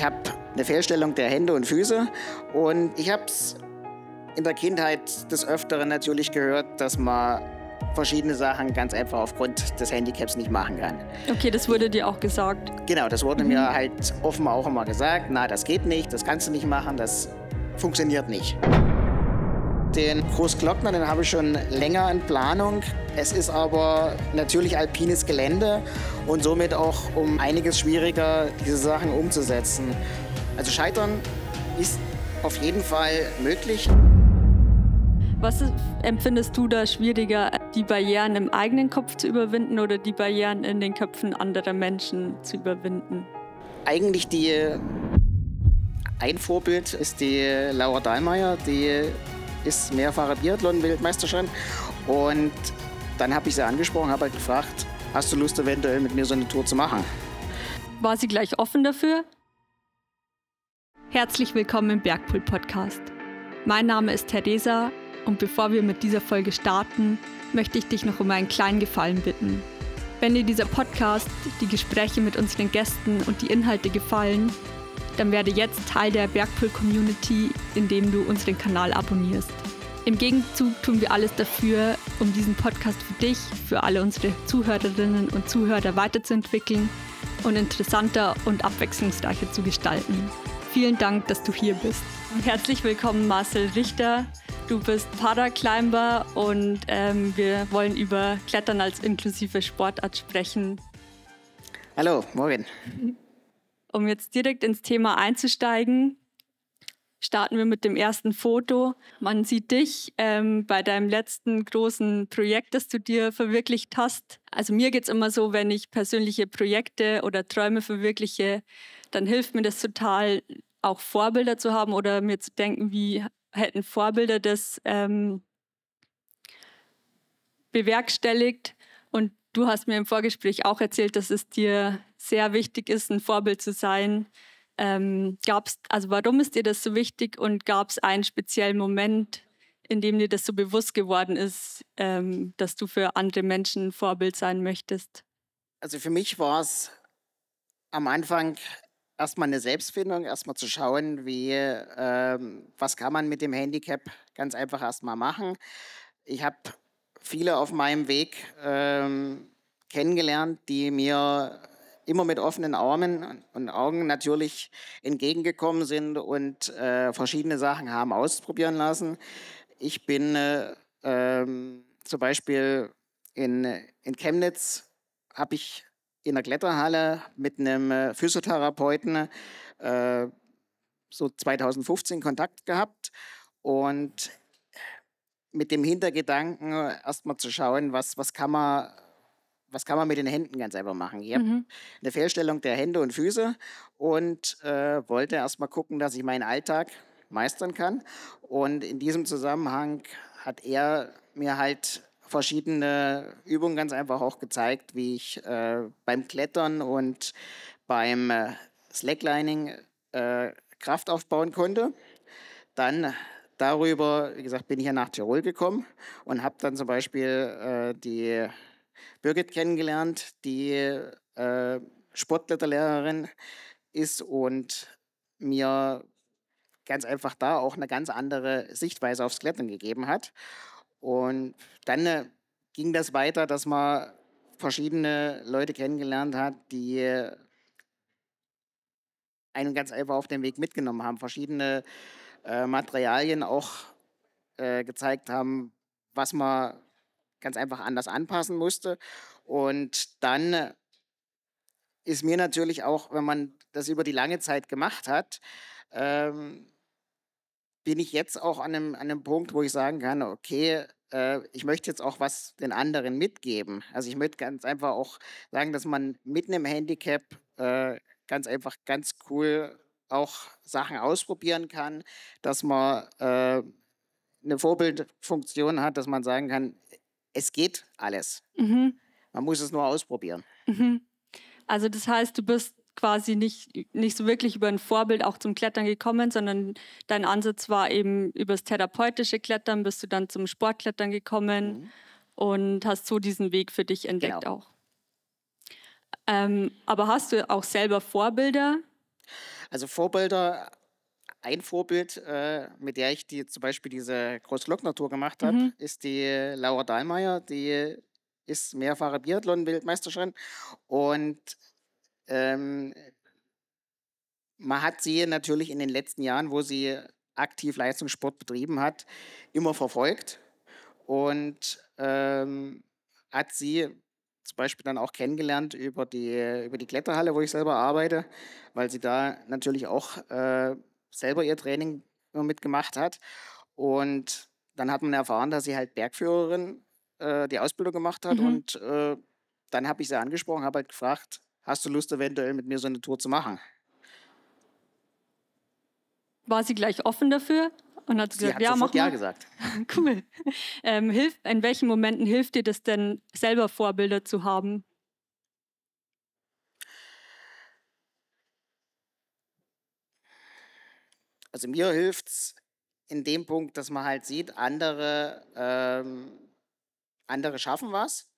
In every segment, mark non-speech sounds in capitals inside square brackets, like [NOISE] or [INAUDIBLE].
Ich habe eine Fehlstellung der Hände und Füße und ich habe es in der Kindheit des Öfteren natürlich gehört, dass man verschiedene Sachen ganz einfach aufgrund des Handicaps nicht machen kann. Okay, das wurde dir auch gesagt. Genau, das wurde mhm. mir halt offen auch immer gesagt. Na, das geht nicht, das kannst du nicht machen, das funktioniert nicht. Den Großglockner, den habe ich schon länger in Planung. Es ist aber natürlich alpines Gelände und somit auch um einiges schwieriger, diese Sachen umzusetzen. Also Scheitern ist auf jeden Fall möglich. Was empfindest du da schwieriger, die Barrieren im eigenen Kopf zu überwinden oder die Barrieren in den Köpfen anderer Menschen zu überwinden? Eigentlich die ein Vorbild ist die Laura Dahlmeier, die ist mehrfache Biathlon-Weltmeisterin und dann habe ich sie angesprochen, habe halt gefragt, hast du Lust eventuell mit mir so eine Tour zu machen? War sie gleich offen dafür? Herzlich willkommen im Bergpool Podcast. Mein Name ist Theresa und bevor wir mit dieser Folge starten, möchte ich dich noch um einen kleinen Gefallen bitten. Wenn dir dieser Podcast, die Gespräche mit unseren Gästen und die Inhalte gefallen, dann werde jetzt Teil der Bergpool-Community, indem du unseren Kanal abonnierst. Im Gegenzug tun wir alles dafür, um diesen Podcast für dich, für alle unsere Zuhörerinnen und Zuhörer weiterzuentwickeln und interessanter und abwechslungsreicher zu gestalten. Vielen Dank, dass du hier bist. Herzlich willkommen, Marcel Richter. Du bist Paraclimber und ähm, wir wollen über Klettern als inklusive Sportart sprechen. Hallo, morgen. Um jetzt direkt ins Thema einzusteigen, starten wir mit dem ersten Foto. Man sieht dich ähm, bei deinem letzten großen Projekt, das du dir verwirklicht hast. Also mir geht es immer so, wenn ich persönliche Projekte oder Träume verwirkliche, dann hilft mir das total, auch Vorbilder zu haben oder mir zu denken, wie hätten Vorbilder das ähm, bewerkstelligt. Und du hast mir im Vorgespräch auch erzählt, dass es dir sehr wichtig ist, ein Vorbild zu sein. Ähm, gab's, also warum ist dir das so wichtig und gab es einen speziellen Moment, in dem dir das so bewusst geworden ist, ähm, dass du für andere Menschen ein Vorbild sein möchtest? Also für mich war es am Anfang erstmal eine Selbstfindung, erstmal zu schauen, wie, ähm, was kann man mit dem Handicap ganz einfach erstmal machen. Ich habe viele auf meinem Weg ähm, kennengelernt, die mir immer mit offenen Armen und Augen natürlich entgegengekommen sind und äh, verschiedene Sachen haben ausprobieren lassen. Ich bin äh, ähm, zum Beispiel in, in Chemnitz, habe ich in der Kletterhalle mit einem äh, Physiotherapeuten äh, so 2015 Kontakt gehabt und mit dem Hintergedanken erstmal zu schauen, was, was, kann man, was kann man mit den Händen ganz einfach machen. Ich habe mhm. eine Fehlstellung der Hände und Füße und äh, wollte erstmal gucken, dass ich meinen Alltag meistern kann. Und in diesem Zusammenhang hat er mir halt verschiedene Übungen ganz einfach auch gezeigt, wie ich äh, beim Klettern und beim äh, Slacklining äh, Kraft aufbauen konnte. Dann darüber, wie gesagt, bin ich ja nach Tirol gekommen und habe dann zum Beispiel äh, die Birgit kennengelernt, die äh, Sportkletterlehrerin ist und mir ganz einfach da auch eine ganz andere Sichtweise aufs Klettern gegeben hat. Und dann äh, ging das weiter, dass man verschiedene Leute kennengelernt hat, die einen ganz einfach auf den Weg mitgenommen haben, verschiedene äh, Materialien auch äh, gezeigt haben, was man ganz einfach anders anpassen musste. Und dann ist mir natürlich auch, wenn man das über die lange Zeit gemacht hat, ähm, bin ich jetzt auch an einem, an einem Punkt, wo ich sagen kann, okay, äh, ich möchte jetzt auch was den anderen mitgeben. Also ich möchte ganz einfach auch sagen, dass man mit einem Handicap äh, ganz einfach ganz cool auch Sachen ausprobieren kann, dass man äh, eine Vorbildfunktion hat, dass man sagen kann, es geht alles. Mhm. Man muss es nur ausprobieren. Mhm. Also das heißt, du bist quasi nicht, nicht so wirklich über ein Vorbild auch zum Klettern gekommen, sondern dein Ansatz war eben über das therapeutische Klettern, bist du dann zum Sportklettern gekommen mhm. und hast so diesen Weg für dich entdeckt genau. auch. Ähm, aber hast du auch selber Vorbilder? Also Vorbilder, ein Vorbild, äh, mit der ich die, zum Beispiel diese Großglockner-Tour gemacht habe, Mhm. ist die Laura Dahlmeier. Die ist mehrfache Biathlon-Weltmeisterin und ähm, man hat sie natürlich in den letzten Jahren, wo sie aktiv Leistungssport betrieben hat, immer verfolgt und ähm, hat sie zum Beispiel dann auch kennengelernt über die, über die Kletterhalle, wo ich selber arbeite, weil sie da natürlich auch äh, selber ihr Training mitgemacht hat. Und dann hat man erfahren, dass sie halt Bergführerin äh, die Ausbildung gemacht hat. Mhm. Und äh, dann habe ich sie angesprochen, habe halt gefragt, hast du Lust eventuell mit mir so eine Tour zu machen? War sie gleich offen dafür und hat Sie gesagt, hat ja, mach Ja mal. gesagt. [LAUGHS] Cool. Ähm, hilf, in welchen Momenten hilft dir das denn, selber Vorbilder zu haben? Also mir hilft es in dem Punkt, dass man halt sieht, andere, ähm, andere schaffen was.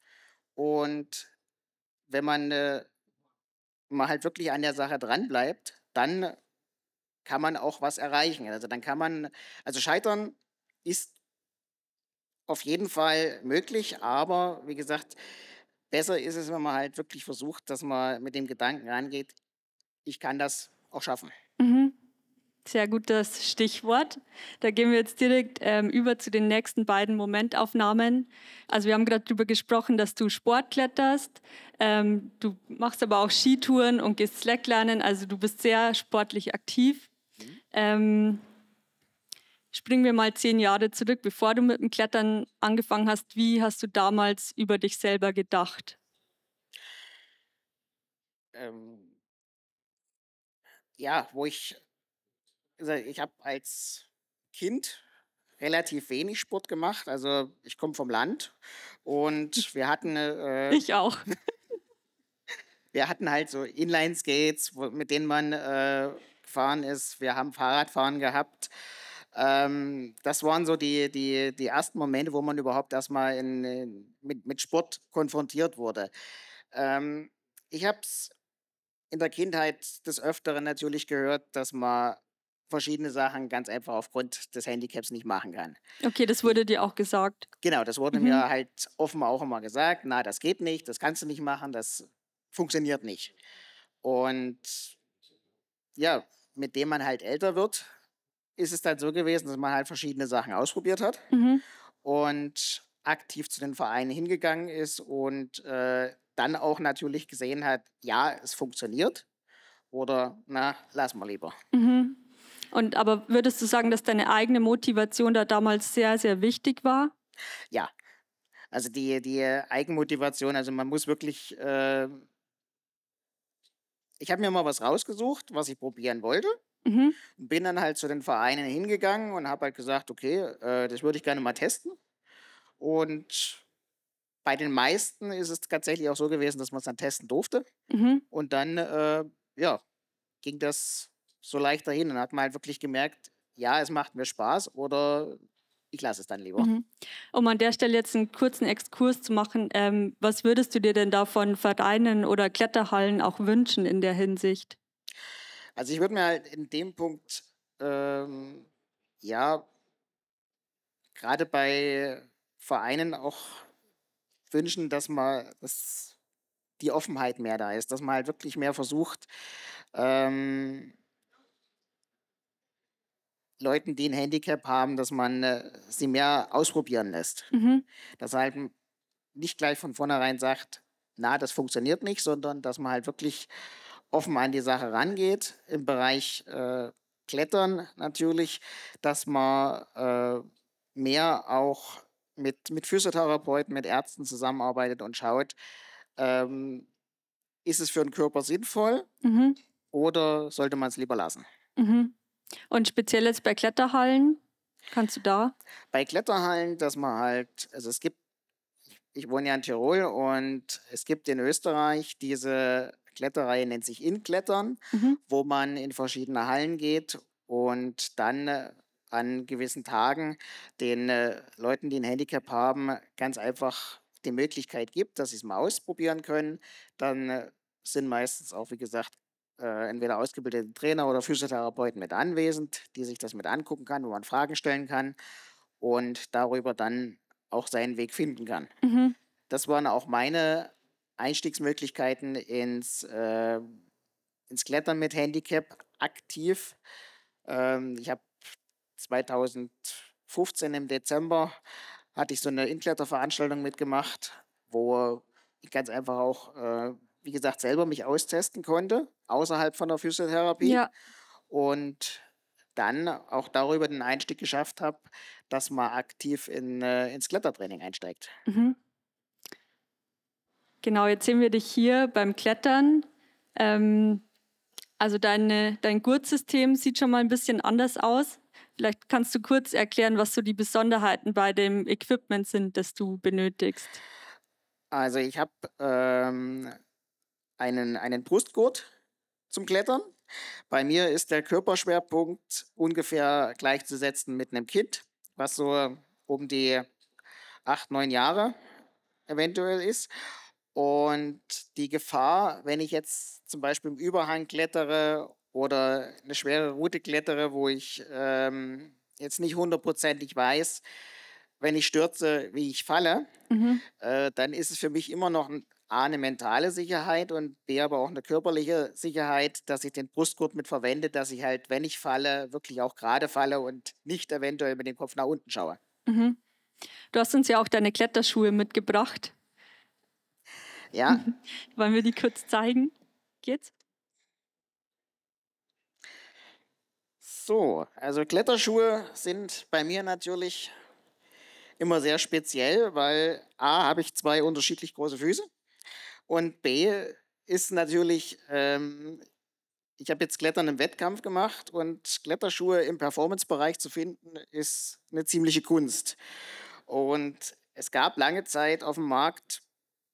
Und wenn man, äh, man halt wirklich an der Sache dranbleibt, dann kann man auch was erreichen. Also dann kann man, also scheitern ist auf jeden Fall möglich, aber wie gesagt, besser ist es, wenn man halt wirklich versucht, dass man mit dem Gedanken rangeht, ich kann das auch schaffen. Mhm. Sehr gutes Stichwort. Da gehen wir jetzt direkt ähm, über zu den nächsten beiden Momentaufnahmen. Also wir haben gerade darüber gesprochen, dass du Sport kletterst, ähm, du machst aber auch Skitouren und gehst Slacklernen, also du bist sehr sportlich aktiv. Ähm, springen wir mal zehn Jahre zurück, bevor du mit dem Klettern angefangen hast. Wie hast du damals über dich selber gedacht? Ähm, ja, wo ich, also ich habe als Kind relativ wenig Sport gemacht. Also ich komme vom Land und [LAUGHS] wir hatten, äh, Ich auch. [LAUGHS] wir hatten halt so Inline-Skates, mit denen man äh, gefahren ist. Wir haben Fahrradfahren gehabt. Ähm, das waren so die, die, die ersten Momente, wo man überhaupt erstmal in, in, mit, mit Sport konfrontiert wurde. Ähm, ich habe es in der Kindheit des Öfteren natürlich gehört, dass man verschiedene Sachen ganz einfach aufgrund des Handicaps nicht machen kann. Okay, das wurde dir auch gesagt. Genau, das wurde Mhm. mir halt offen auch immer gesagt, na, das geht nicht, das kannst du nicht machen, das funktioniert nicht. Und ja, mit dem man halt älter wird, ist es dann so gewesen, dass man halt verschiedene Sachen ausprobiert hat Mhm. und aktiv zu den Vereinen hingegangen ist und äh, dann auch natürlich gesehen hat, ja, es funktioniert oder na, lass mal lieber. Mhm. Und aber würdest du sagen, dass deine eigene Motivation da damals sehr, sehr wichtig war? Ja, also die, die Eigenmotivation, also man muss wirklich, äh, ich habe mir mal was rausgesucht, was ich probieren wollte. Mhm. Bin dann halt zu den Vereinen hingegangen und habe halt gesagt, okay, äh, das würde ich gerne mal testen. Und bei den meisten ist es tatsächlich auch so gewesen, dass man es dann testen durfte. Mhm. Und dann, äh, ja, ging das so leicht dahin. Und dann hat man halt wirklich gemerkt, ja, es macht mir Spaß oder ich lasse es dann lieber. Mhm. Um an der Stelle jetzt einen kurzen Exkurs zu machen, ähm, was würdest du dir denn da von Vereinen oder Kletterhallen auch wünschen in der Hinsicht? Also ich würde mir halt in dem Punkt, ähm, ja, gerade bei Vereinen auch wünschen, dass man, dass die Offenheit mehr da ist, dass man halt wirklich mehr versucht, ähm, Leuten, die ein Handicap haben, dass man äh, sie mehr ausprobieren lässt. Mhm. Dass halt nicht gleich von vornherein sagt, na, das funktioniert nicht, sondern dass man halt wirklich offen an die Sache rangeht. Im Bereich äh, Klettern natürlich, dass man äh, mehr auch mit, mit Physiotherapeuten, mit Ärzten zusammenarbeitet und schaut, ähm, ist es für den Körper sinnvoll Mhm. oder sollte man es lieber lassen? Mhm. Und speziell jetzt bei Kletterhallen, kannst du da? bei Kletterhallen, dass man halt, also es gibt, ich wohne ja in Tirol und es gibt in Österreich diese Kletterreihe, nennt sich Inklettern, Mhm. wo man in verschiedene Hallen geht und dann äh, an gewissen Tagen den äh, Leuten, die ein Handicap haben, ganz einfach die Möglichkeit gibt, dass sie es mal ausprobieren können. Dann äh, sind meistens auch, wie gesagt, äh, entweder ausgebildete Trainer oder Physiotherapeuten mit anwesend, die sich das mit angucken kann, wo man Fragen stellen kann und darüber dann auch seinen Weg finden kann. Mhm. Das waren auch meine Einstiegsmöglichkeiten ins, äh, ins Klettern mit Handicap aktiv. Ähm, ich habe 2015 im Dezember hatte ich so eine Inkletterveranstaltung mitgemacht, wo ich ganz einfach auch, äh, wie gesagt, selber mich austesten konnte, außerhalb von der Physiotherapie. Ja. Und dann auch darüber den Einstieg geschafft habe, dass man aktiv in, äh, ins Klettertraining einsteigt. Mhm. Genau, jetzt sehen wir dich hier beim Klettern. Ähm, also deine, dein Gurtsystem sieht schon mal ein bisschen anders aus. Vielleicht kannst du kurz erklären, was so die Besonderheiten bei dem Equipment sind, das du benötigst. Also ich habe ähm, einen, einen Brustgurt zum Klettern. Bei mir ist der Körperschwerpunkt ungefähr gleichzusetzen mit einem Kind, was so um die acht, neun Jahre eventuell ist. Und die Gefahr, wenn ich jetzt zum Beispiel im Überhang klettere oder eine schwere Route klettere, wo ich ähm, jetzt nicht hundertprozentig weiß, wenn ich stürze, wie ich falle, Mhm. äh, dann ist es für mich immer noch ein, A, eine mentale Sicherheit und B, aber auch eine körperliche Sicherheit, dass ich den Brustgurt mit verwende, dass ich halt, wenn ich falle, wirklich auch gerade falle und nicht eventuell mit dem Kopf nach unten schaue. Mhm. Du hast uns ja auch deine Kletterschuhe mitgebracht. Ja, [LAUGHS] Wollen wir die kurz zeigen? Geht's? so, also Kletterschuhe sind bei mir natürlich immer sehr speziell, weil A, habe ich zwei unterschiedlich große Füße und B, ist natürlich, ähm, ich habe jetzt Klettern im Wettkampf gemacht und Kletterschuhe im Performance-Bereich zu finden, ist eine ziemliche Kunst. Und es gab lange Zeit auf dem Markt,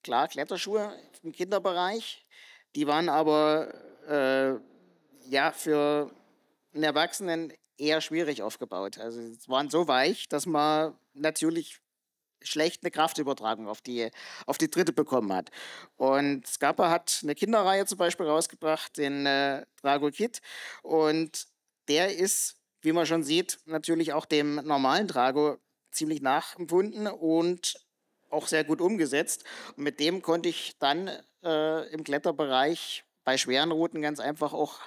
klar, Kletterschuhe im Kinderbereich, die waren aber äh, ja für einen Erwachsenen eher schwierig aufgebaut. Also es waren so weich, dass man natürlich schlecht eine Kraftübertragung auf die, auf die dritte bekommen hat. Und Scapa hat eine Kinderreihe zum Beispiel rausgebracht, den äh, Drago Kid. Und der ist, wie man schon sieht, natürlich auch dem normalen Drago ziemlich nachempfunden und auch sehr gut umgesetzt. Und mit dem konnte ich dann äh, im Kletterbereich bei schweren Routen ganz einfach auch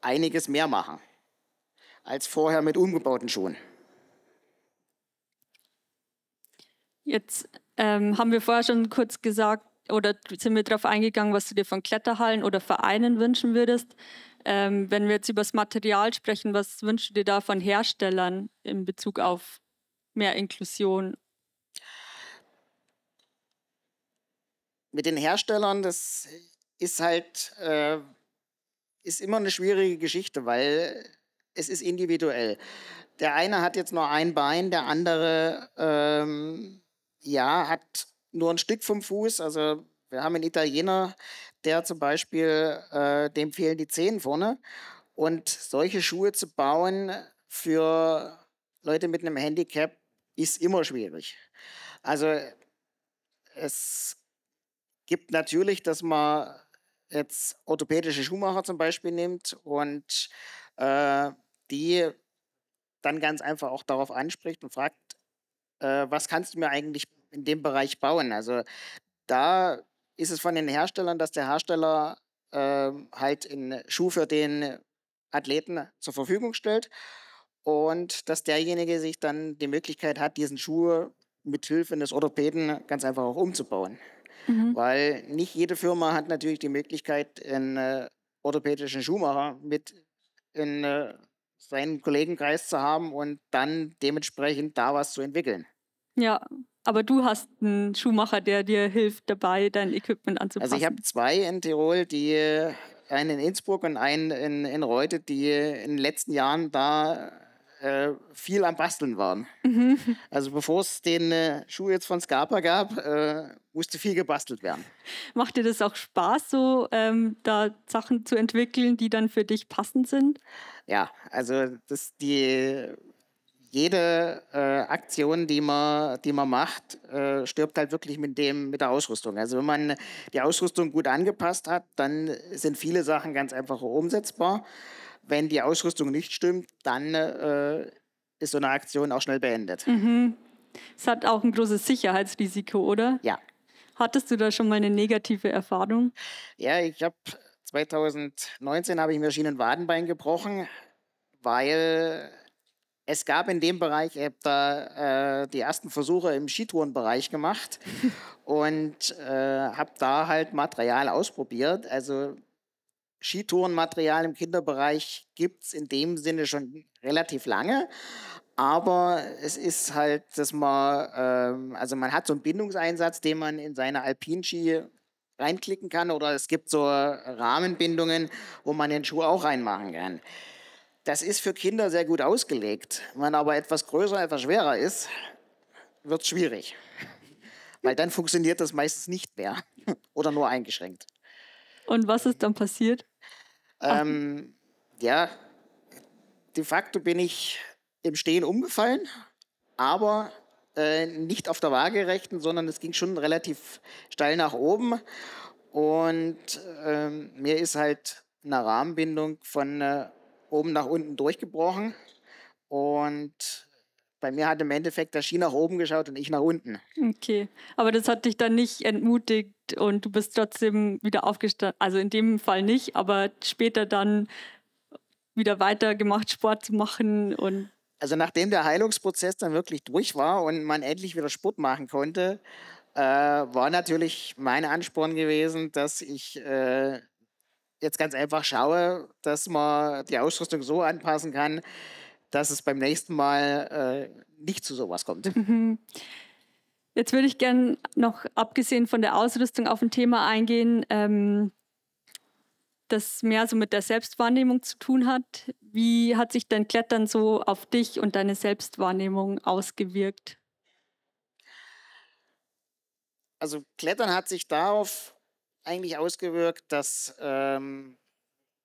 einiges mehr machen als vorher mit umgebauten Schuhen. Jetzt ähm, haben wir vorher schon kurz gesagt oder sind wir darauf eingegangen, was du dir von Kletterhallen oder Vereinen wünschen würdest. Ähm, wenn wir jetzt über das Material sprechen, was wünschst du dir da von Herstellern in Bezug auf mehr Inklusion? Mit den Herstellern, das ist halt äh, ist immer eine schwierige Geschichte, weil es ist individuell. Der eine hat jetzt nur ein Bein, der andere ähm, ja, hat nur ein Stück vom Fuß. Also wir haben einen Italiener, der zum Beispiel, äh, dem fehlen die Zehen vorne. Und solche Schuhe zu bauen für Leute mit einem Handicap ist immer schwierig. Also es gibt natürlich, dass man jetzt orthopädische Schuhmacher zum Beispiel nimmt und äh, die dann ganz einfach auch darauf anspricht und fragt, äh, was kannst du mir eigentlich in dem Bereich bauen? Also da ist es von den Herstellern, dass der Hersteller äh, halt einen Schuh für den Athleten zur Verfügung stellt und dass derjenige sich dann die Möglichkeit hat, diesen Schuh mit Hilfe des Orthopäden ganz einfach auch umzubauen. Mhm. Weil nicht jede Firma hat natürlich die Möglichkeit, einen äh, orthopädischen Schuhmacher mit in äh, seinen Kollegenkreis zu haben und dann dementsprechend da was zu entwickeln. Ja, aber du hast einen Schuhmacher, der dir hilft dabei, dein Equipment anzupassen. Also ich habe zwei in Tirol, die einen in Innsbruck und einen in, in Reute, die in den letzten Jahren da äh, viel am Basteln waren. Mhm. [LAUGHS] Also bevor es den äh, Schuh jetzt von Scarpa gab, äh, musste viel gebastelt werden. Macht dir das auch Spaß, so ähm, da Sachen zu entwickeln, die dann für dich passend sind? Ja, also das die jede äh, Aktion, die man, die man macht, äh, stirbt halt wirklich mit, dem, mit der Ausrüstung. Also wenn man die Ausrüstung gut angepasst hat, dann sind viele Sachen ganz einfach umsetzbar. Wenn die Ausrüstung nicht stimmt, dann äh, ist so eine Aktion auch schnell beendet. Mhm. Es hat auch ein großes Sicherheitsrisiko, oder? Ja. Hattest du da schon mal eine negative Erfahrung? Ja, ich habe 2019 habe ich mir Schienenwadenbein gebrochen, weil es gab in dem Bereich, ich habe da äh, die ersten Versuche im Skitourenbereich gemacht und äh, habe da halt Material ausprobiert. Also Skitourenmaterial im Kinderbereich gibt es in dem Sinne schon relativ lange. Aber es ist halt, dass man, ähm, also man hat so einen Bindungseinsatz, den man in seine Alpinski reinklicken kann oder es gibt so Rahmenbindungen, wo man den Schuh auch reinmachen kann. Das ist für Kinder sehr gut ausgelegt. Wenn man aber etwas größer, etwas schwerer ist, wird es schwierig. Weil dann funktioniert das meistens nicht mehr [LAUGHS] oder nur eingeschränkt. Und was ist dann passiert? Ähm, ja, de facto bin ich im Stehen umgefallen, aber äh, nicht auf der Waagerechten, sondern es ging schon relativ steil nach oben. Und ähm, mir ist halt eine Rahmenbindung von äh, oben nach unten durchgebrochen. Und bei mir hat im Endeffekt der Ski nach oben geschaut und ich nach unten. Okay, aber das hat dich dann nicht entmutigt und du bist trotzdem wieder aufgestanden. Also in dem Fall nicht, aber später dann wieder weitergemacht, Sport zu machen und also nachdem der Heilungsprozess dann wirklich durch war und man endlich wieder Sport machen konnte, äh, war natürlich mein Ansporn gewesen, dass ich äh, jetzt ganz einfach schaue, dass man die Ausrüstung so anpassen kann, dass es beim nächsten Mal äh, nicht zu sowas kommt. [LAUGHS] Mhm. Jetzt würde ich gerne noch, abgesehen von der Ausrüstung, auf ein Thema eingehen, ähm, das mehr so mit der Selbstwahrnehmung zu tun hat. Wie hat sich dein Klettern so auf dich und deine Selbstwahrnehmung ausgewirkt? Also Klettern hat sich darauf eigentlich ausgewirkt, dass ähm,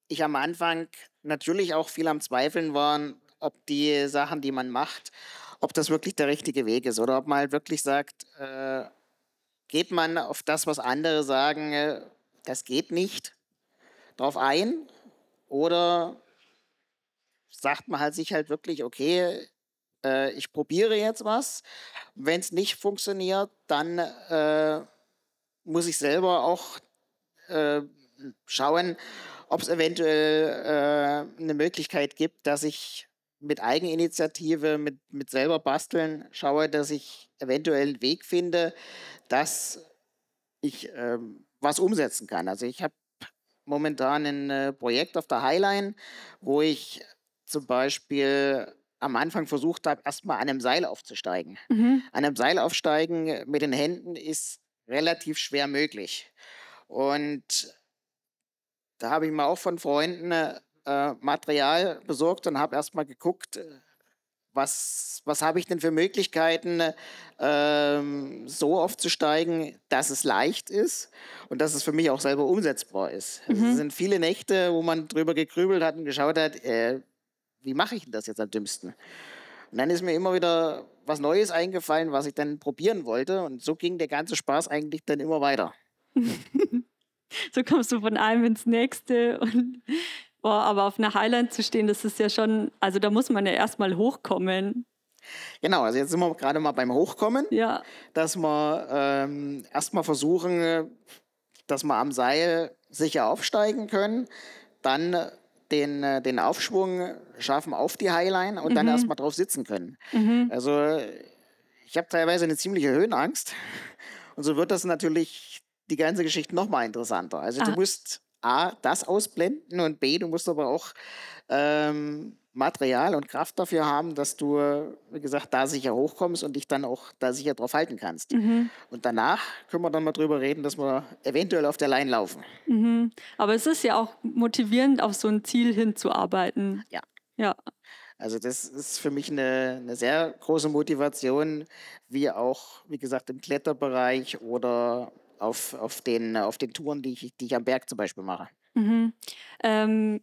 ich am Anfang natürlich auch viel am Zweifeln war, ob die Sachen, die man macht, ob das wirklich der richtige Weg ist oder ob man halt wirklich sagt, äh, geht man auf das, was andere sagen, äh, das geht nicht, drauf ein oder sagt man halt sich halt wirklich, okay, äh, ich probiere jetzt was. Wenn es nicht funktioniert, dann äh, muss ich selber auch äh, schauen, ob es eventuell äh, eine Möglichkeit gibt, dass ich mit Eigeninitiative, mit, mit selber basteln schaue, dass ich eventuell einen Weg finde, dass ich ähm, was umsetzen kann. Also ich habe momentan ein äh, Projekt auf der Highline, wo ich zum Beispiel am Anfang versucht habe, erstmal an einem Seil aufzusteigen. Mhm. An einem Seil aufsteigen mit den Händen ist relativ schwer möglich. Und da habe ich mir auch von Freunden äh, Material besorgt und habe erstmal geguckt, äh, was, was habe ich denn für Möglichkeiten, ähm, so aufzusteigen, dass es leicht ist und dass es für mich auch selber umsetzbar ist. Mhm. Es sind viele Nächte, wo man drüber gegrübelt hat und geschaut hat, äh, wie mache ich denn das jetzt am dümmsten? Und dann ist mir immer wieder was Neues eingefallen, was ich dann probieren wollte. Und so ging der ganze Spaß eigentlich dann immer weiter. So kommst du von einem ins nächste und Boah, aber auf einer Highline zu stehen, das ist ja schon, also da muss man ja erstmal hochkommen. Genau, also jetzt sind wir gerade mal beim Hochkommen, ja. dass wir ähm, erstmal versuchen, dass wir am Seil sicher aufsteigen können, dann den, den Aufschwung schaffen auf die Highline und mhm. dann erstmal drauf sitzen können. Mhm. Also ich habe teilweise eine ziemliche Höhenangst und so wird das natürlich die ganze Geschichte nochmal interessanter. Also ah. du musst A, das ausblenden und B, du musst aber auch ähm, Material und Kraft dafür haben, dass du, wie gesagt, da sicher hochkommst und dich dann auch da sicher drauf halten kannst. Mhm. Und danach können wir dann mal drüber reden, dass wir eventuell auf der Line laufen. Mhm. Aber es ist ja auch motivierend, auf so ein Ziel hinzuarbeiten. Ja. Ja. Also das ist für mich eine, eine sehr große Motivation, wie auch, wie gesagt, im Kletterbereich oder auf, auf, den, auf den Touren, die ich, die ich am Berg zum Beispiel mache. Mhm. Ähm,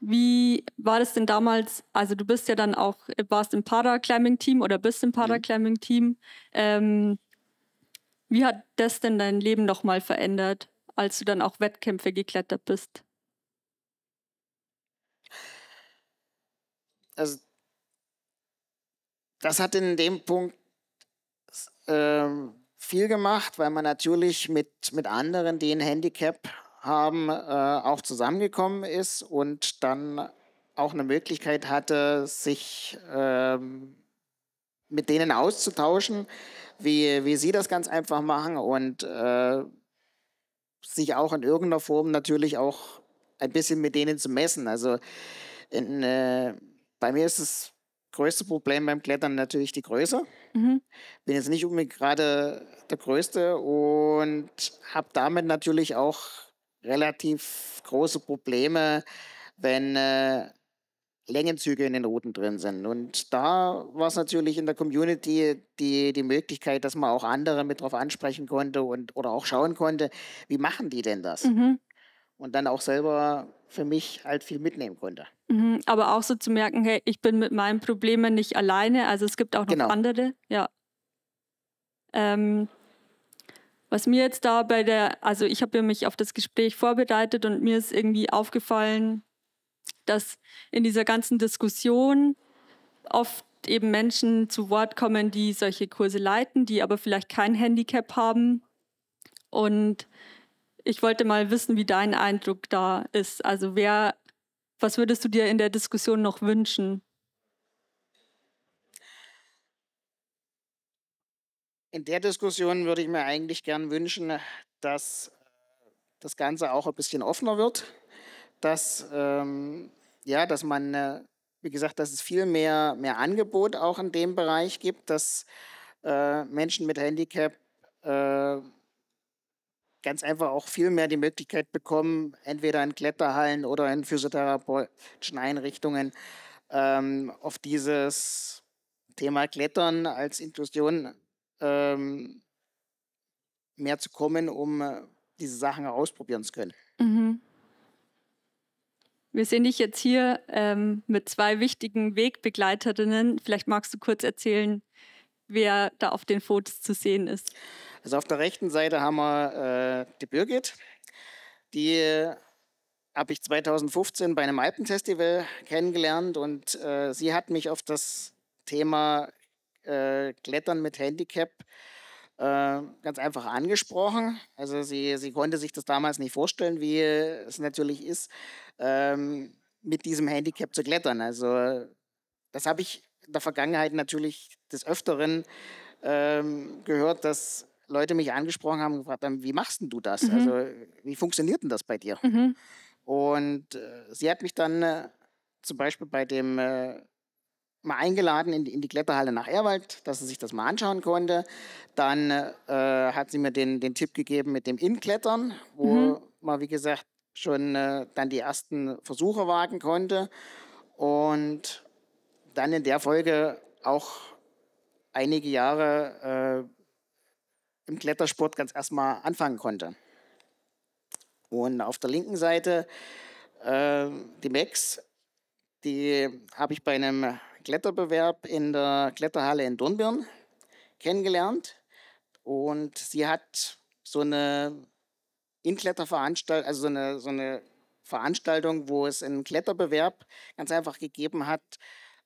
Wie war das denn damals? Also du bist ja dann auch, warst im Paraclimbing-Team oder bist im mhm. Paraclimbing-Team. Ähm, wie hat das denn dein Leben nochmal verändert, als du dann auch Wettkämpfe geklettert bist? Also das hat in dem Punkt äh, viel gemacht, weil man natürlich mit, mit anderen, die ein Handicap haben, äh, auch zusammengekommen ist und dann auch eine Möglichkeit hatte, sich äh, mit denen auszutauschen, wie, wie sie das ganz einfach machen und äh, sich auch in irgendeiner Form natürlich auch ein bisschen mit denen zu messen. Also in, äh, bei mir ist das größte Problem beim Klettern natürlich die Größe. Mhm. Bin jetzt nicht unbedingt gerade der Größte und habe damit natürlich auch relativ große Probleme, wenn äh, Längenzüge in den Routen drin sind. Und da war es natürlich in der Community die, die Möglichkeit, dass man auch andere mit drauf ansprechen konnte und oder auch schauen konnte, wie machen die denn das? Mhm. Und dann auch selber für mich halt viel mitnehmen konnte. Mhm, aber auch so zu merken, hey, ich bin mit meinen Problemen nicht alleine, also es gibt auch noch genau. andere, ja. Ähm, was mir jetzt da bei der, also ich habe mich auf das Gespräch vorbereitet und mir ist irgendwie aufgefallen, dass in dieser ganzen Diskussion oft eben Menschen zu Wort kommen, die solche Kurse leiten, die aber vielleicht kein Handicap haben. Und ich wollte mal wissen, wie dein Eindruck da ist. Also wer, was würdest du dir in der Diskussion noch wünschen? In der Diskussion würde ich mir eigentlich gern wünschen, dass das Ganze auch ein bisschen offener wird, dass, ähm, ja, dass man, äh, wie gesagt, dass es viel mehr, mehr Angebot auch in dem Bereich gibt, dass äh, Menschen mit Handicap äh, ganz einfach auch viel mehr die Möglichkeit bekommen, entweder in Kletterhallen oder in physiotherapeutischen Einrichtungen ähm, auf dieses Thema Klettern als Inklusion ähm, mehr zu kommen, um äh, diese Sachen ausprobieren zu können. Mhm. Wir sehen dich jetzt hier ähm, mit zwei wichtigen Wegbegleiterinnen. Vielleicht magst du kurz erzählen, wer da auf den Fotos zu sehen ist. Also auf der rechten Seite haben wir äh, die Birgit. Die äh, habe ich 2015 bei einem Alpenfestival kennengelernt und äh, sie hat mich auf das Thema äh, Klettern mit Handicap äh, ganz einfach angesprochen. Also sie, sie konnte sich das damals nicht vorstellen, wie es natürlich ist, ähm, mit diesem Handicap zu klettern. Also das habe ich in der Vergangenheit natürlich des Öfteren ähm, gehört, dass Leute mich angesprochen haben und gefragt haben, wie machst du das? Mhm. Also wie funktioniert denn das bei dir? Mhm. Und äh, sie hat mich dann äh, zum Beispiel bei dem äh, mal eingeladen in die, in die Kletterhalle nach Erwald, dass sie sich das mal anschauen konnte. Dann äh, hat sie mir den, den Tipp gegeben mit dem Inklettern, wo mhm. man, wie gesagt, schon äh, dann die ersten Versuche wagen konnte. Und dann in der Folge auch einige Jahre äh, im Klettersport ganz erstmal anfangen konnte. Und auf der linken Seite äh, die Max, die habe ich bei einem Kletterbewerb in der Kletterhalle in Dornbirn kennengelernt. Und sie hat so eine Inkletterveranstaltung, also so eine, so eine Veranstaltung, wo es einen Kletterbewerb ganz einfach gegeben hat,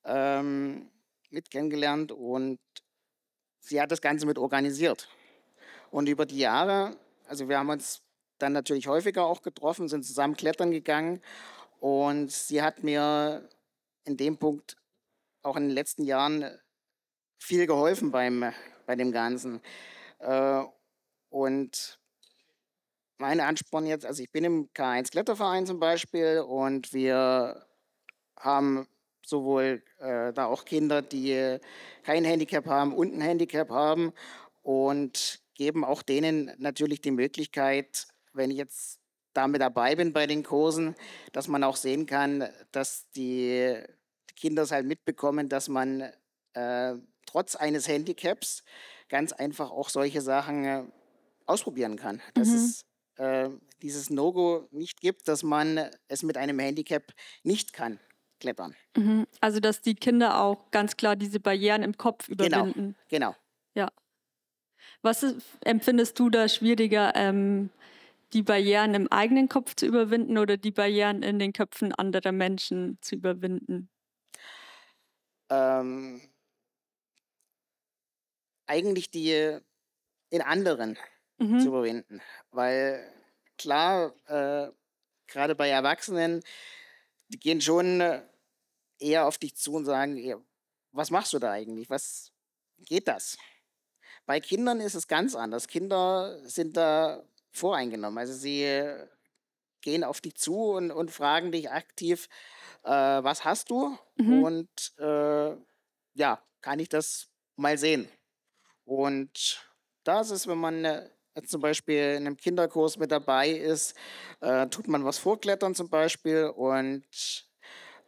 ähm, mit kennengelernt und sie hat das Ganze mit organisiert. Und über die Jahre, also wir haben uns dann natürlich häufiger auch getroffen, sind zusammen klettern gegangen. Und sie hat mir in dem Punkt auch in den letzten Jahren viel geholfen beim, bei dem Ganzen. Äh, und mein Ansporn jetzt, also ich bin im K1 Kletterverein zum Beispiel und wir haben sowohl äh, da auch Kinder, die kein Handicap haben und ein Handicap haben. Und geben auch denen natürlich die Möglichkeit, wenn ich jetzt damit dabei bin bei den Kursen, dass man auch sehen kann, dass die Kinder es halt mitbekommen, dass man äh, trotz eines Handicaps ganz einfach auch solche Sachen äh, ausprobieren kann. Dass mhm. es äh, dieses No-Go nicht gibt, dass man es mit einem Handicap nicht kann, klettern. Mhm. Also dass die Kinder auch ganz klar diese Barrieren im Kopf Genau, überwinden. genau. Ja. Was ist, empfindest du da schwieriger, ähm, die Barrieren im eigenen Kopf zu überwinden oder die Barrieren in den Köpfen anderer Menschen zu überwinden? Ähm, eigentlich die in anderen zu Mhm. überwinden. Weil klar, äh, gerade bei Erwachsenen, die gehen schon eher auf dich zu und sagen, was machst du da eigentlich? Was geht das? Bei Kindern ist es ganz anders. Kinder sind da voreingenommen. Also sie gehen auf dich zu und, und fragen dich aktiv, äh, was hast du? Mhm. Und äh, ja, kann ich das mal sehen? Und das ist, wenn man äh, zum Beispiel in einem Kinderkurs mit dabei ist, äh, tut man was vorklettern zum Beispiel und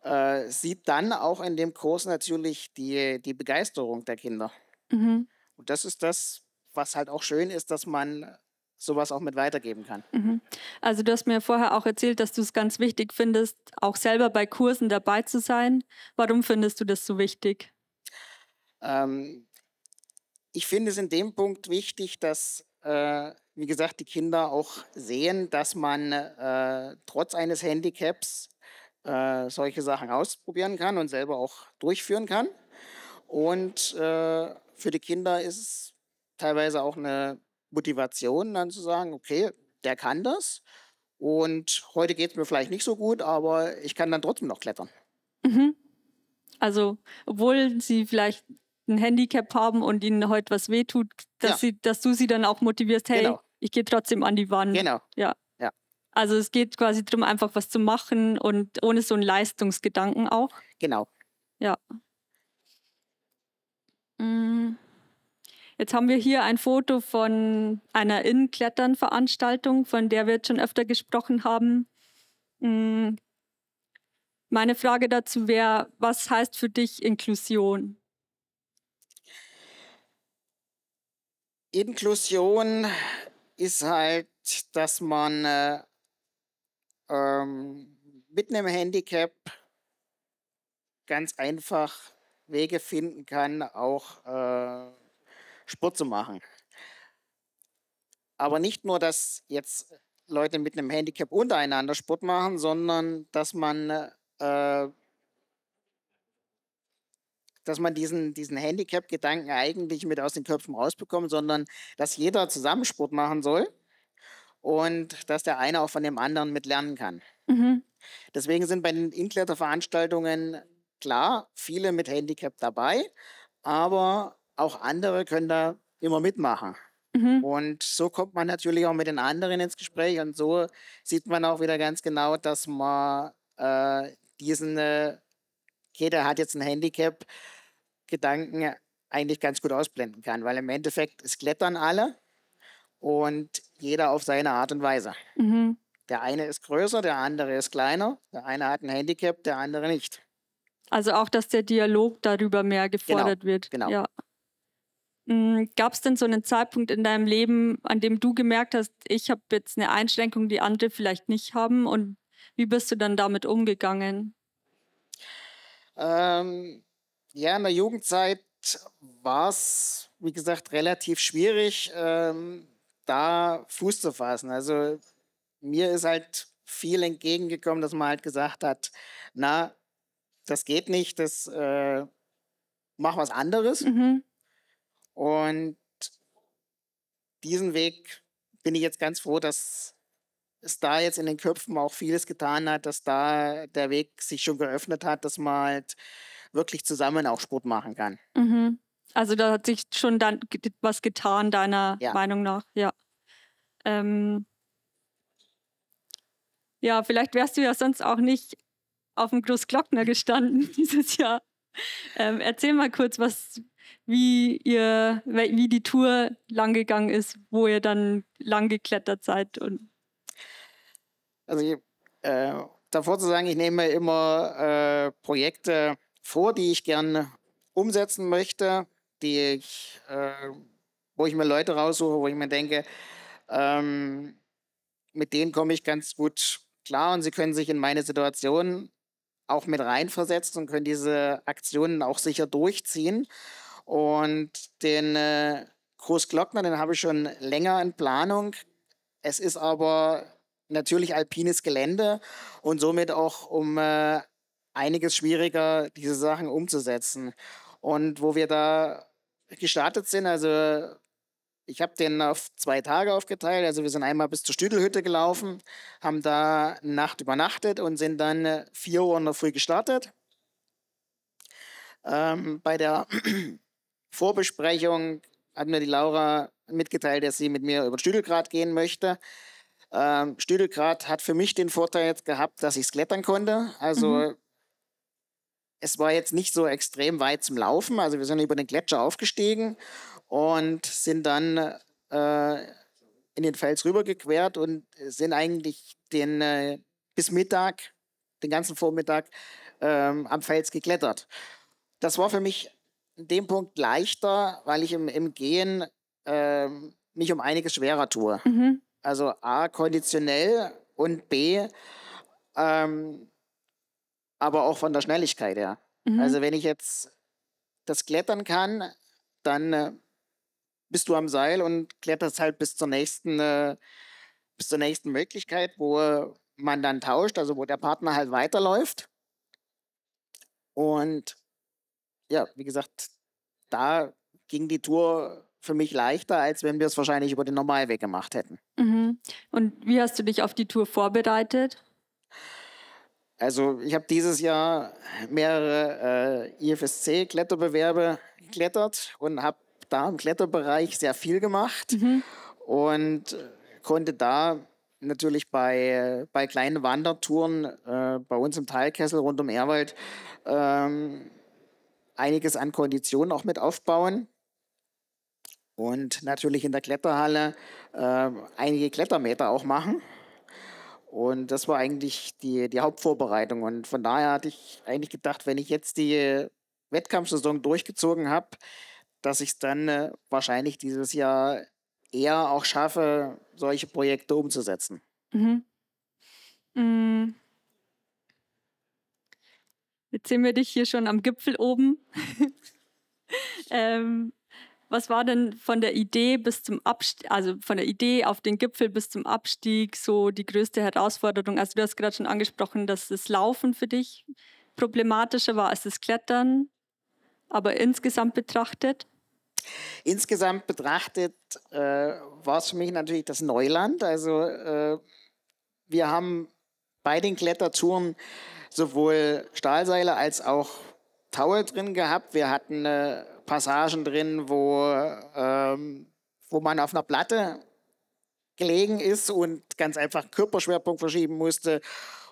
äh, sieht dann auch in dem Kurs natürlich die, die Begeisterung der Kinder. Mhm. Und das ist das, was halt auch schön ist, dass man sowas auch mit weitergeben kann. Mhm. Also du hast mir vorher auch erzählt, dass du es ganz wichtig findest, auch selber bei Kursen dabei zu sein. Warum findest du das so wichtig? Ähm, ich finde es in dem Punkt wichtig, dass, äh, wie gesagt, die Kinder auch sehen, dass man äh, trotz eines Handicaps äh, solche Sachen ausprobieren kann und selber auch durchführen kann. Und äh, für die Kinder ist es teilweise auch eine Motivation, dann zu sagen, okay, der kann das. Und heute geht es mir vielleicht nicht so gut, aber ich kann dann trotzdem noch klettern. Mhm. Also, obwohl sie vielleicht ein Handicap haben und ihnen heute was wehtut, dass, Ja. sie, dass du sie dann auch motivierst, hey, Genau. ich gehe trotzdem an die Wand. Genau. Ja. Ja. Also es geht quasi darum, einfach was zu machen und ohne so einen Leistungsgedanken auch. Genau. Mm. Jetzt haben wir hier ein Foto von einer Innenklettern-Veranstaltung, von der wir jetzt schon öfter gesprochen haben. Mm. Meine Frage dazu wäre, was heißt für dich Inklusion? Inklusion ist halt, dass man äh, ähm, mit einem Handicap ganz einfach Wege finden kann, auch äh, Sport zu machen. Aber nicht nur, dass jetzt Leute mit einem Handicap untereinander Sport machen, sondern dass man, äh, dass man diesen, diesen Handicap-Gedanken eigentlich mit aus den Köpfen rausbekommt, sondern dass jeder zusammen Sport machen soll und dass der eine auch von dem anderen mit lernen kann. Mhm. Deswegen sind bei den Inkletter-Veranstaltungen klar viele mit Handicap dabei, aber auch andere können da immer mitmachen. Mhm. Und so kommt man natürlich auch mit den anderen ins Gespräch und so sieht man auch wieder ganz genau, dass man äh, diesen, äh, okay, der hat jetzt ein Handicap, Gedanken eigentlich ganz gut ausblenden kann, weil im Endeffekt es klettern alle und jeder auf seine Art und Weise. Mhm. Der eine ist größer, der andere ist kleiner, der eine hat ein Handicap, der andere nicht. Also auch, dass der Dialog darüber mehr gefordert wird. genau. Ja. Gab es denn so einen Zeitpunkt in deinem Leben, an dem du gemerkt hast, ich habe jetzt eine Einschränkung, die andere vielleicht nicht haben? Und wie bist du dann damit umgegangen? Ähm, ja, in der Jugendzeit war es, wie gesagt, relativ schwierig, ähm, da Fuß zu fassen. Also mir ist halt viel entgegengekommen, dass man halt gesagt hat, na, das geht nicht, das äh, mach was anderes. Mhm. Und diesen Weg bin ich jetzt ganz froh, dass es da jetzt in den Köpfen auch vieles getan hat, dass da der Weg sich schon geöffnet hat, dass man halt wirklich zusammen auch Sport machen kann. Mhm. Also da hat sich schon dann was getan, deiner Ja. Meinung nach, ja. Ähm, ja, vielleicht wärst du ja sonst auch nicht auf dem Großglockner gestanden [LAUGHS] dieses Jahr. Ähm, erzähl mal kurz, was, wie ihr, wie die Tour lang gegangen ist, wo ihr dann lang geklettert seid und Also ich, äh, davor zu sagen, ich nehme immer äh, Projekte vor, die ich gerne umsetzen möchte, die ich, äh, wo ich mir Leute raussuche, wo ich mir denke, ähm, mit denen komme ich ganz gut klar und sie können sich in meine Situation auch mit reinversetzen und können diese Aktionen auch sicher durchziehen. Und den äh, Großglockner, den habe ich schon länger in Planung. Es ist aber natürlich alpines Gelände und somit auch um äh, einiges schwieriger, diese Sachen umzusetzen. Und wo wir da gestartet sind, also ich habe den auf zwei Tage aufgeteilt. Also wir sind einmal bis zur Stüdelhütte gelaufen, haben da Nacht übernachtet und sind dann 4 Uhr in der Früh gestartet. Ähm, bei der [CLEARS THROAT] Vorbesprechung hat mir die Laura mitgeteilt, dass sie mit mir über Stüdelgrad gehen möchte. Ähm, Stüdelgrad hat für mich den Vorteil jetzt gehabt, dass ich es klettern konnte. Also mhm. es war jetzt nicht so extrem weit zum Laufen. Also wir sind über den Gletscher aufgestiegen und sind dann äh, in den Fels rübergequert und sind eigentlich den äh, bis Mittag, den ganzen Vormittag ähm, am Fels geklettert. Das war für mich in dem Punkt leichter, weil ich im, im Gehen ähm, mich um einiges schwerer tue. Mhm. Also A, konditionell und B, ähm, aber auch von der Schnelligkeit her. Mhm. Also wenn ich jetzt das klettern kann, dann äh, bist du am Seil und kletterst halt bis zur nächsten, äh, bis zur nächsten Möglichkeit, wo man dann tauscht, also wo der Partner halt weiterläuft. Und ja, wie gesagt, da ging die Tour für mich leichter, als wenn wir es wahrscheinlich über den Normalweg gemacht hätten. Mhm. Und wie hast du dich auf die Tour vorbereitet? Also ich habe dieses Jahr mehrere äh, IFSC-Kletterbewerbe geklettert und habe da im Kletterbereich sehr viel gemacht mhm. und konnte da natürlich bei, bei kleinen Wandertouren äh, bei uns im Teilkessel rund um Erwald ähm, einiges an Konditionen auch mit aufbauen. Und natürlich in der Kletterhalle äh, einige Klettermeter auch machen. Und das war eigentlich die, die Hauptvorbereitung. Und von daher hatte ich eigentlich gedacht, wenn ich jetzt die Wettkampfsaison durchgezogen habe, dass ich es dann äh, wahrscheinlich dieses Jahr eher auch schaffe, solche Projekte umzusetzen. Mhm. Mhm. Jetzt sehen wir dich hier schon am Gipfel oben. [LAUGHS] ähm, was war denn von der Idee bis zum Abstieg, also von der Idee auf den Gipfel bis zum Abstieg so die größte Herausforderung? Also du hast gerade schon angesprochen, dass das Laufen für dich problematischer war als das Klettern, aber insgesamt betrachtet? Insgesamt betrachtet äh, war es für mich natürlich das Neuland. Also äh, wir haben bei den Klettertouren sowohl Stahlseile als auch Taue drin gehabt. Wir hatten äh, Passagen drin, wo, ähm, wo man auf einer Platte gelegen ist und ganz einfach Körperschwerpunkt verschieben musste.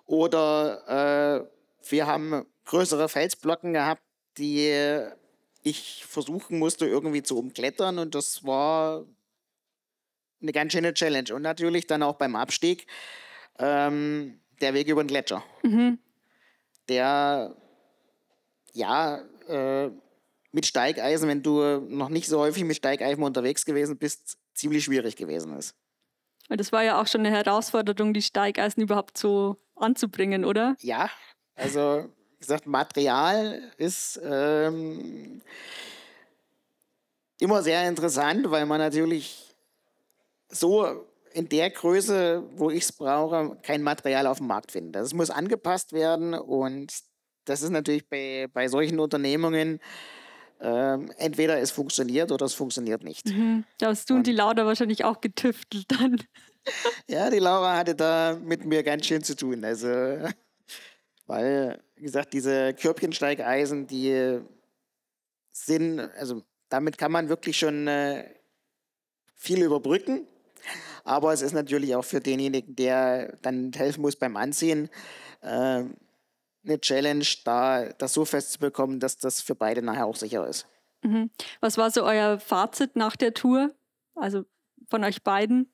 Oder äh, wir haben größere Felsblocken gehabt, die ich versuchen musste, irgendwie zu umklettern. Und das war eine ganz schöne Challenge. Und natürlich dann auch beim Abstieg ähm, der Weg über den Gletscher. Mhm der ja äh, mit Steigeisen, wenn du noch nicht so häufig mit Steigeisen unterwegs gewesen bist, ziemlich schwierig gewesen ist. Das war ja auch schon eine Herausforderung, die Steigeisen überhaupt so anzubringen, oder? Ja, also gesagt, Material ist ähm, immer sehr interessant, weil man natürlich so in der Größe, wo ich es brauche, kein Material auf dem Markt finden. Das muss angepasst werden und das ist natürlich bei, bei solchen Unternehmungen ähm, entweder es funktioniert oder es funktioniert nicht. Mhm. Da hast du und, und die Laura wahrscheinlich auch getüftelt dann. ja, die Laura hatte da mit mir ganz schön zu tun. Also, [LAUGHS] weil, wie gesagt, diese Körbchensteigeisen, die sind, also damit kann man wirklich schon äh, viel überbrücken. Aber es ist natürlich auch für denjenigen, der dann helfen muss beim Anziehen, äh, eine Challenge, da das so festzubekommen, dass das für beide nachher auch sicher ist. Mhm. Was war so euer Fazit nach der Tour? Also von euch beiden?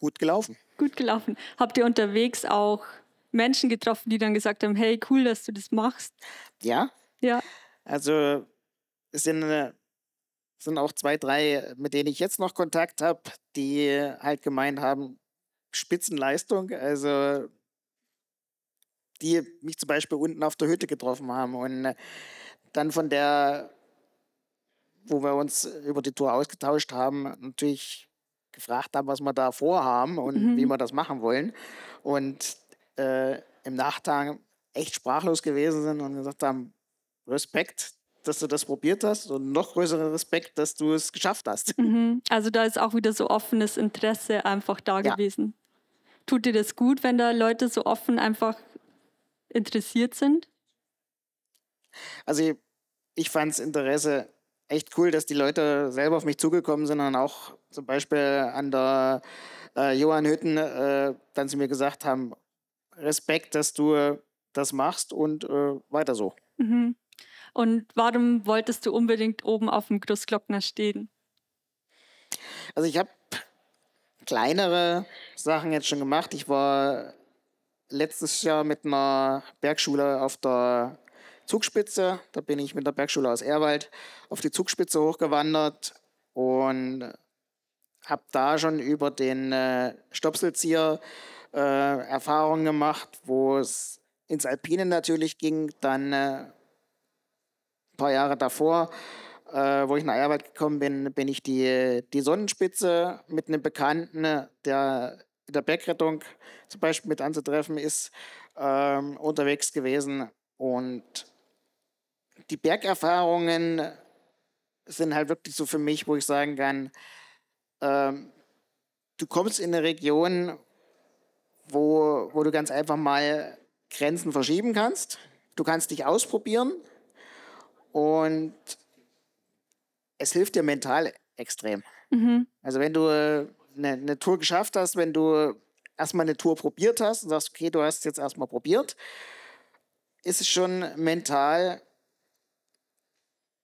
Gut gelaufen. Gut gelaufen. Habt ihr unterwegs auch Menschen getroffen, die dann gesagt haben, hey, cool, dass du das machst? Ja. Ja. Also es sind äh, sind auch zwei, drei, mit denen ich jetzt noch Kontakt habe, die halt gemeint haben, Spitzenleistung. Also die mich zum Beispiel unten auf der Hütte getroffen haben und äh, dann von der, wo wir uns über die Tour ausgetauscht haben, natürlich gefragt haben, was wir da vorhaben und mhm. wie wir das machen wollen. Und äh, im Nachtag echt sprachlos gewesen sind und gesagt haben, Respekt, dass du das probiert hast und noch größeren Respekt, dass du es geschafft hast. Mhm. Also da ist auch wieder so offenes Interesse einfach da ja. gewesen. Tut dir das gut, wenn da Leute so offen einfach interessiert sind? Also ich, ich fand das Interesse echt cool, dass die Leute selber auf mich zugekommen sind und auch zum Beispiel an der äh, Johann Hütten äh, dann zu mir gesagt haben, Respekt, dass du das machst und äh, weiter so. Mhm. Und warum wolltest du unbedingt oben auf dem Großglockner stehen? Also ich habe kleinere Sachen jetzt schon gemacht. Ich war letztes Jahr mit einer Bergschule auf der Zugspitze. Da bin ich mit der Bergschule aus Erwald auf die Zugspitze hochgewandert und habe da schon über den äh, Stopselzieher äh, Erfahrungen gemacht, wo es ins Alpine natürlich ging, dann äh, ein paar Jahre davor, äh, wo ich nach Erwald gekommen bin, bin ich die, die Sonnenspitze mit einem Bekannten, der in der Bergrettung zum Beispiel mit anzutreffen ist, ähm, unterwegs gewesen. Und die Bergerfahrungen sind halt wirklich so für mich, wo ich sagen kann, ähm, du kommst in eine Region, wo, wo du ganz einfach mal Grenzen verschieben kannst. Du kannst dich ausprobieren und es hilft dir mental extrem. Mhm. Also wenn du eine, eine Tour geschafft hast, wenn du erstmal eine Tour probiert hast und sagst, okay, du hast es jetzt erstmal probiert, ist es schon mental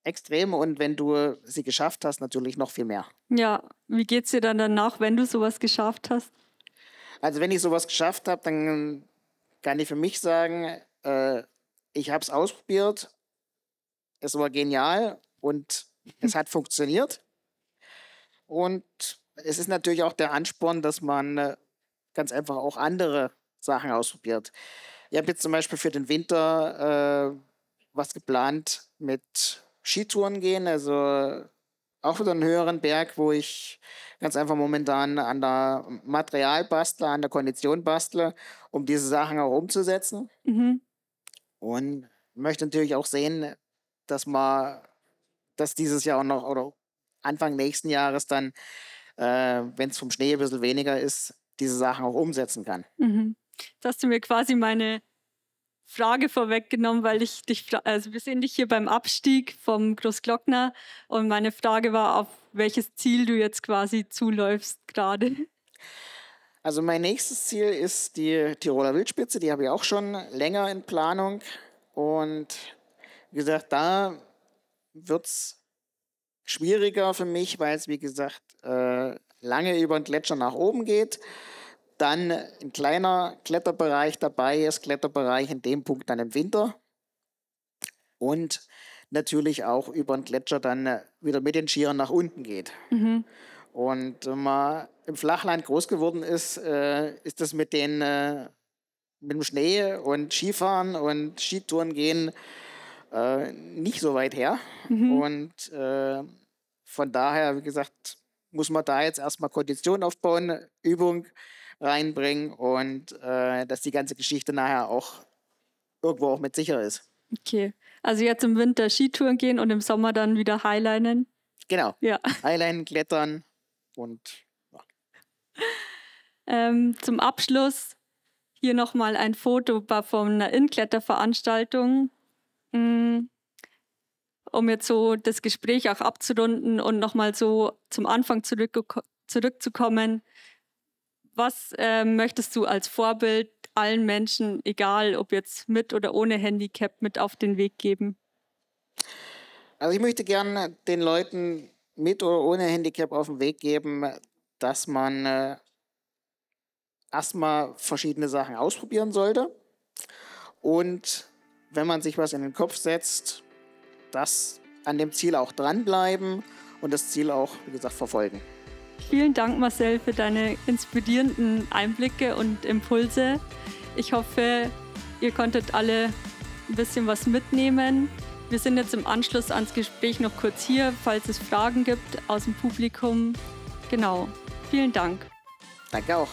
extrem und wenn du sie geschafft hast, natürlich noch viel mehr. Ja, wie geht es dir dann danach, wenn du sowas geschafft hast? Also wenn ich sowas geschafft habe, dann kann ich für mich sagen, äh, ich habe es ausprobiert, es war genial und es hat funktioniert. Und es ist natürlich auch der Ansporn, dass man äh, ganz einfach auch andere Sachen ausprobiert. Ich habe jetzt zum Beispiel für den Winter äh, was geplant mit Skitouren gehen, also auch wieder einen höheren Berg, wo ich ganz einfach momentan an der Material bastle, an der Kondition bastle, um diese Sachen auch umzusetzen. Mhm. Und möchte natürlich auch sehen, dass man, dass dieses Jahr auch noch oder Anfang nächsten Jahres dann, äh, wenn es vom Schnee ein bisschen weniger ist, diese Sachen auch umsetzen kann. Mhm. Hast du mir quasi meine Frage vorweggenommen, weil ich dich, also wir sehen dich hier beim Abstieg vom Großglockner und meine Frage war, auf welches Ziel du jetzt quasi zuläufst gerade. Also mein nächstes Ziel ist die Tiroler Wildspitze, die habe ich auch schon länger in Planung und wie gesagt, da wird es schwieriger für mich, weil es wie gesagt äh, lange über den Gletscher nach oben geht. Dann ein kleiner Kletterbereich dabei ist, Kletterbereich in dem Punkt dann im Winter. Und natürlich auch über den Gletscher dann wieder mit den Skiern nach unten geht. Mhm. Und wenn man im Flachland groß geworden ist, äh, ist das mit, den, äh, mit dem Schnee und Skifahren und Skitouren gehen äh, nicht so weit her. Mhm. Und von daher, wie gesagt, muss man da jetzt erstmal Kondition aufbauen, Übung reinbringen und äh, dass die ganze Geschichte nachher auch irgendwo auch mit sicher ist. Okay, also jetzt im Winter Skitouren gehen und im Sommer dann wieder Highlinen. Genau. Ja. Highlinen, klettern und ja. ähm, zum Abschluss hier nochmal ein Foto von einer Inkletterveranstaltung, mm, um jetzt so das Gespräch auch abzurunden und nochmal so zum Anfang zurück, zurückzukommen. Was äh, möchtest du als Vorbild allen Menschen, egal ob jetzt mit oder ohne Handicap, mit auf den Weg geben? Also ich möchte gerne den Leuten mit oder ohne Handicap auf den Weg geben, dass man äh, erstmal verschiedene Sachen ausprobieren sollte und wenn man sich was in den Kopf setzt, das an dem Ziel auch dranbleiben und das Ziel auch, wie gesagt, verfolgen. Vielen Dank, Marcel, für deine inspirierenden Einblicke und Impulse. Ich hoffe, ihr konntet alle ein bisschen was mitnehmen. Wir sind jetzt im Anschluss ans Gespräch noch kurz hier, falls es Fragen gibt aus dem Publikum. Genau. Vielen Dank. Danke auch.